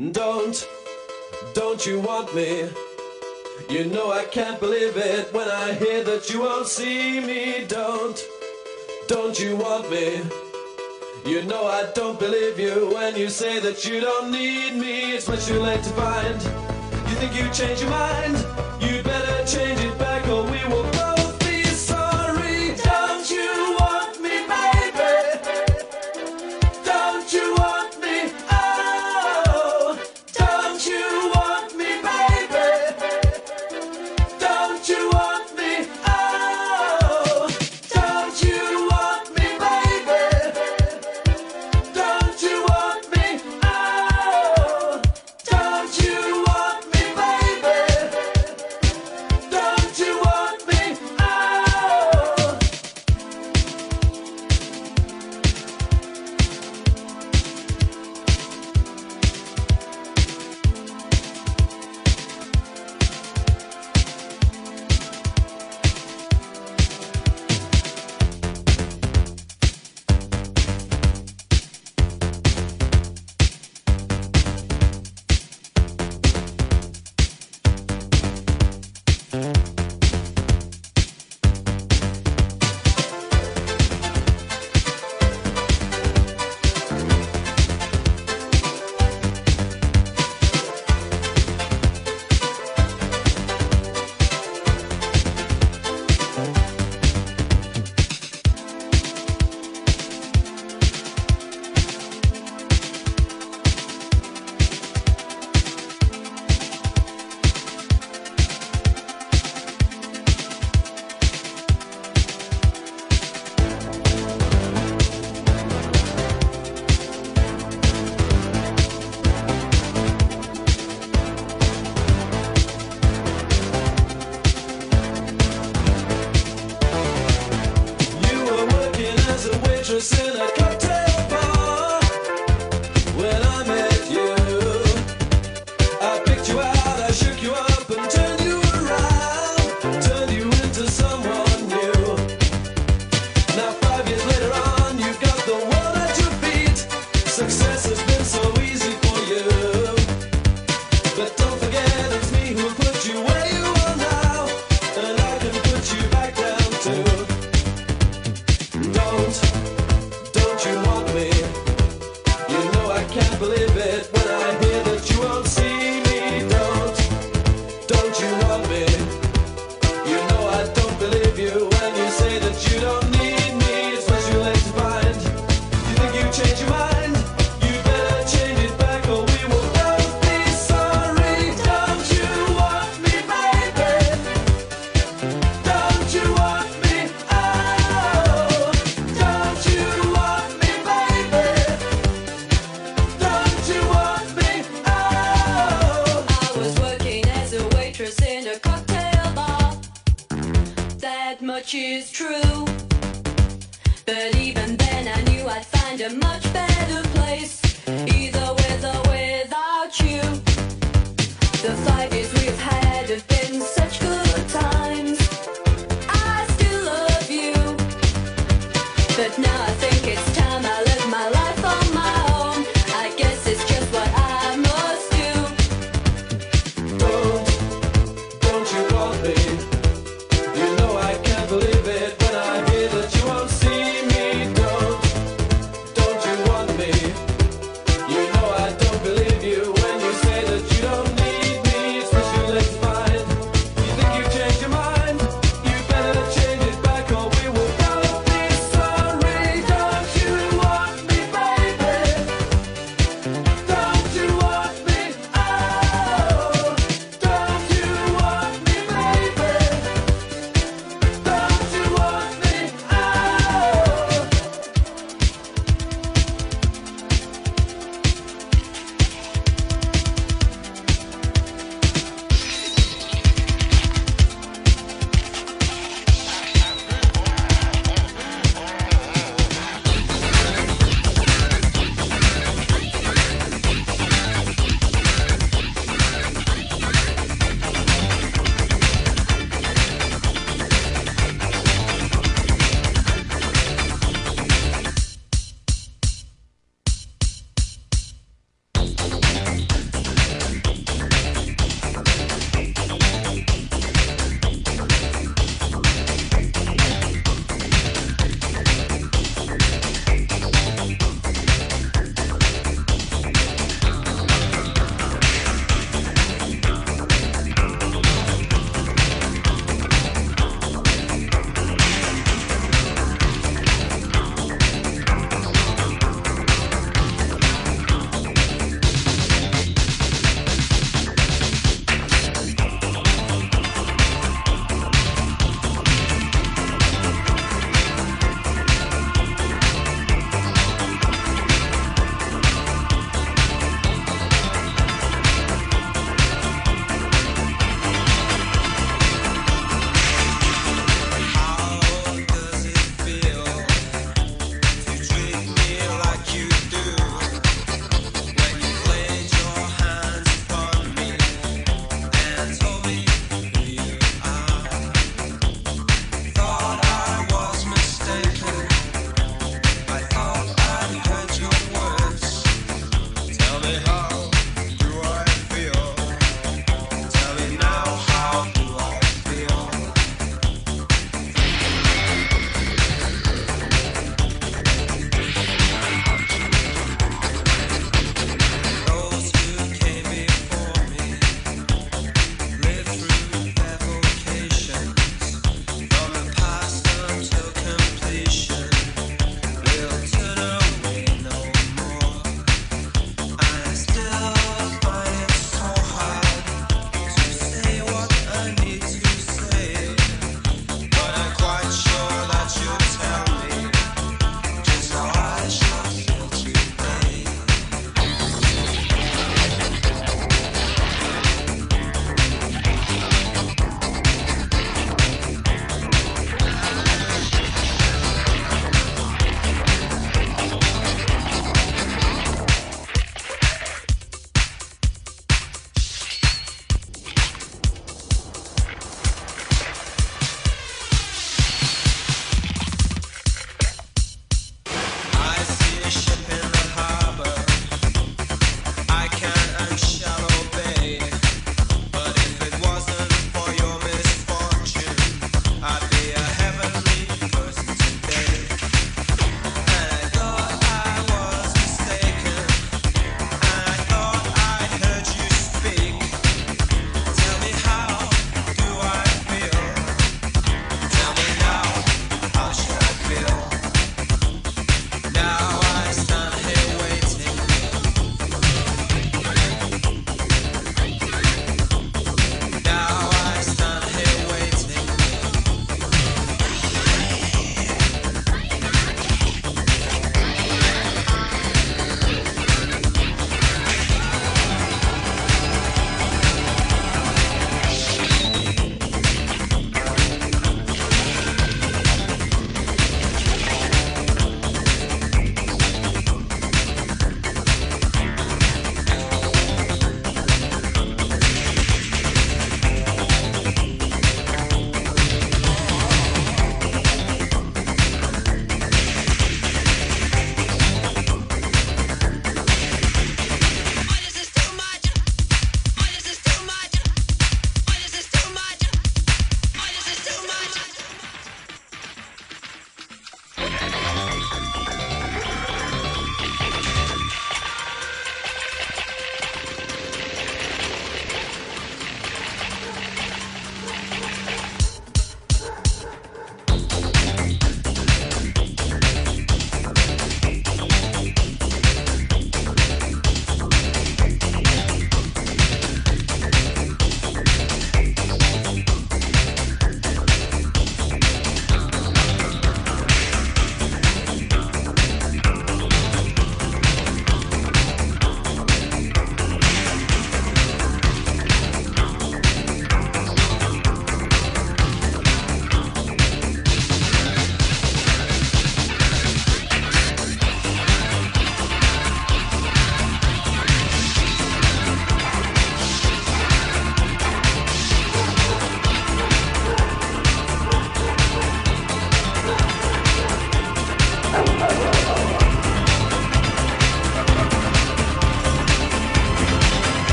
Don't, don't you want me? You know I can't believe it when I hear that you won't see me. Don't, don't you want me? You know I don't believe you when you say that you don't need me. It's much too late to find. You think you change your mind?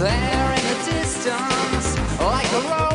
There in the distance, like a roll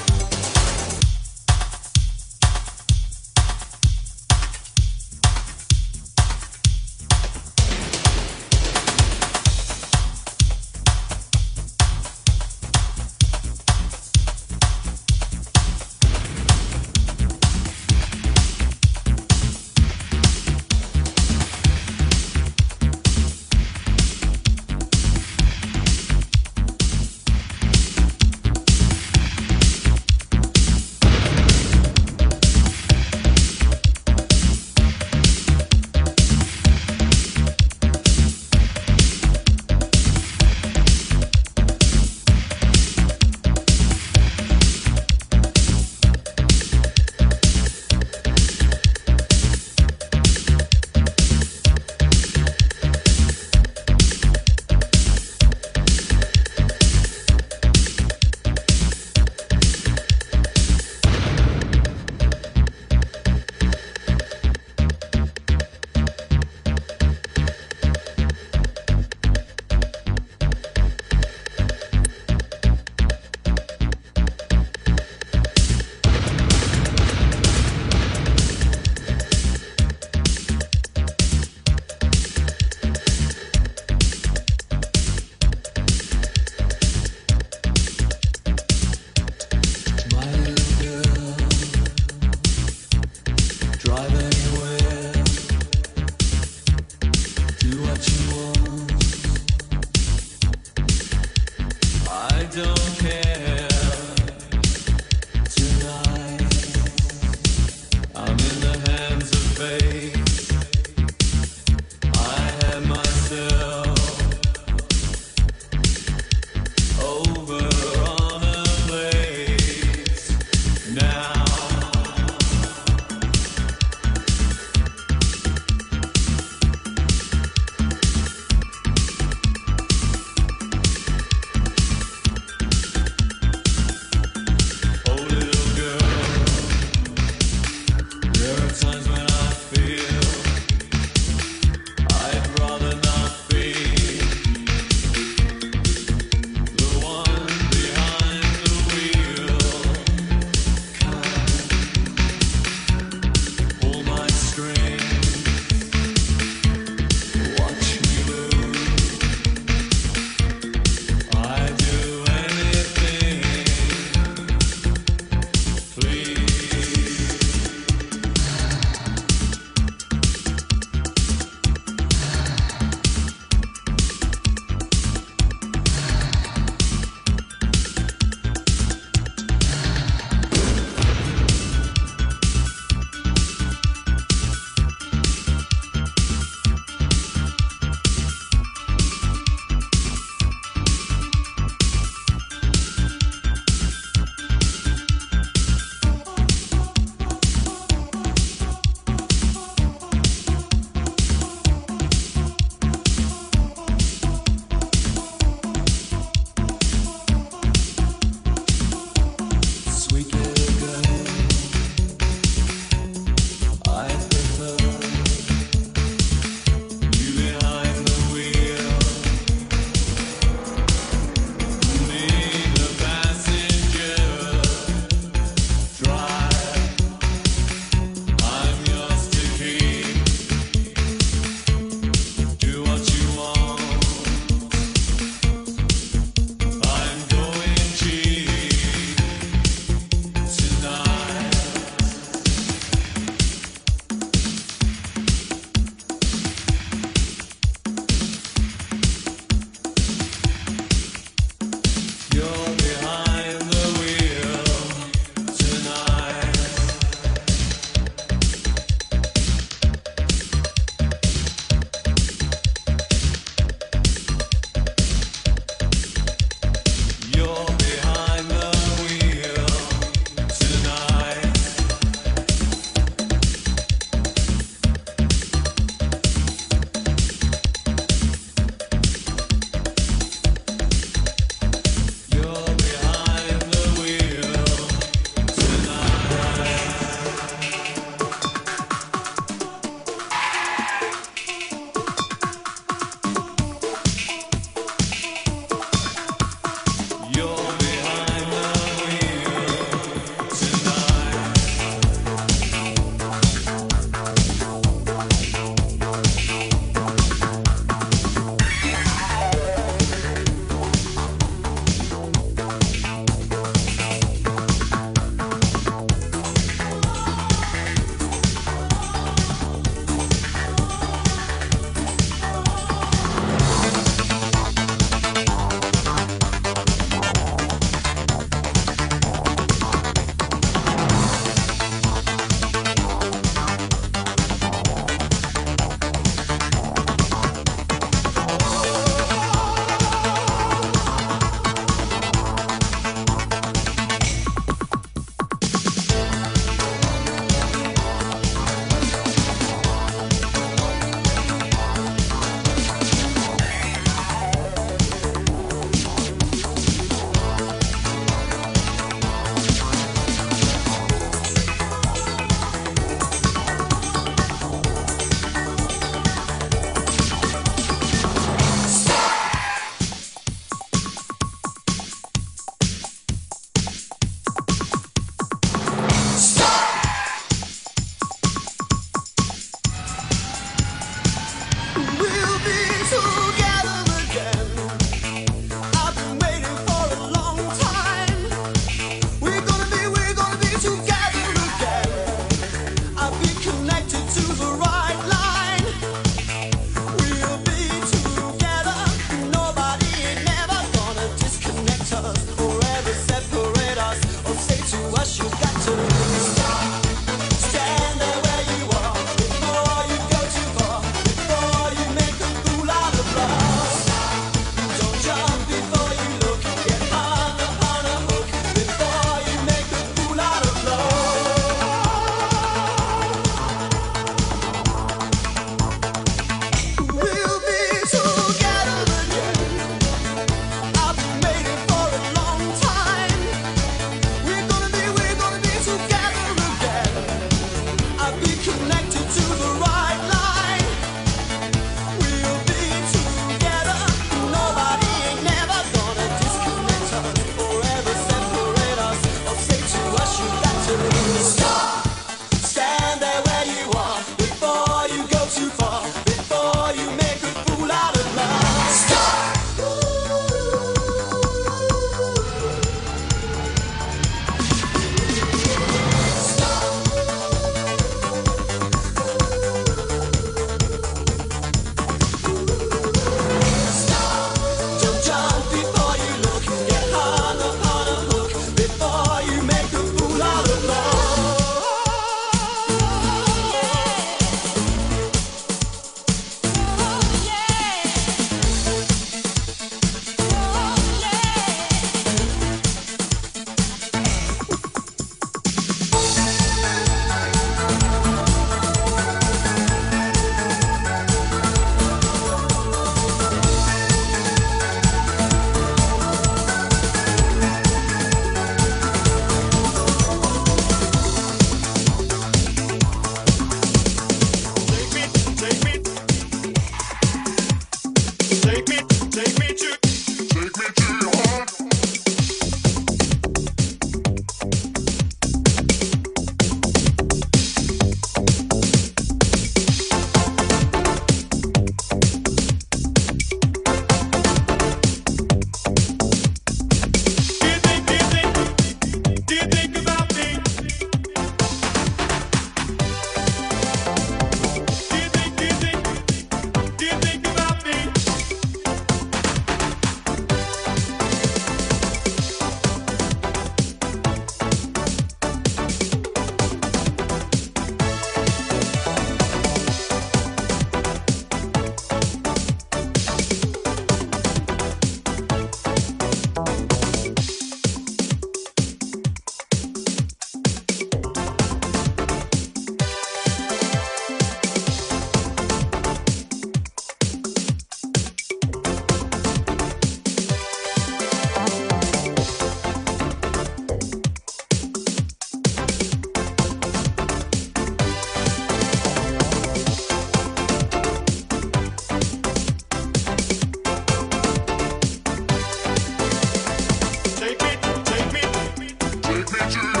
Get your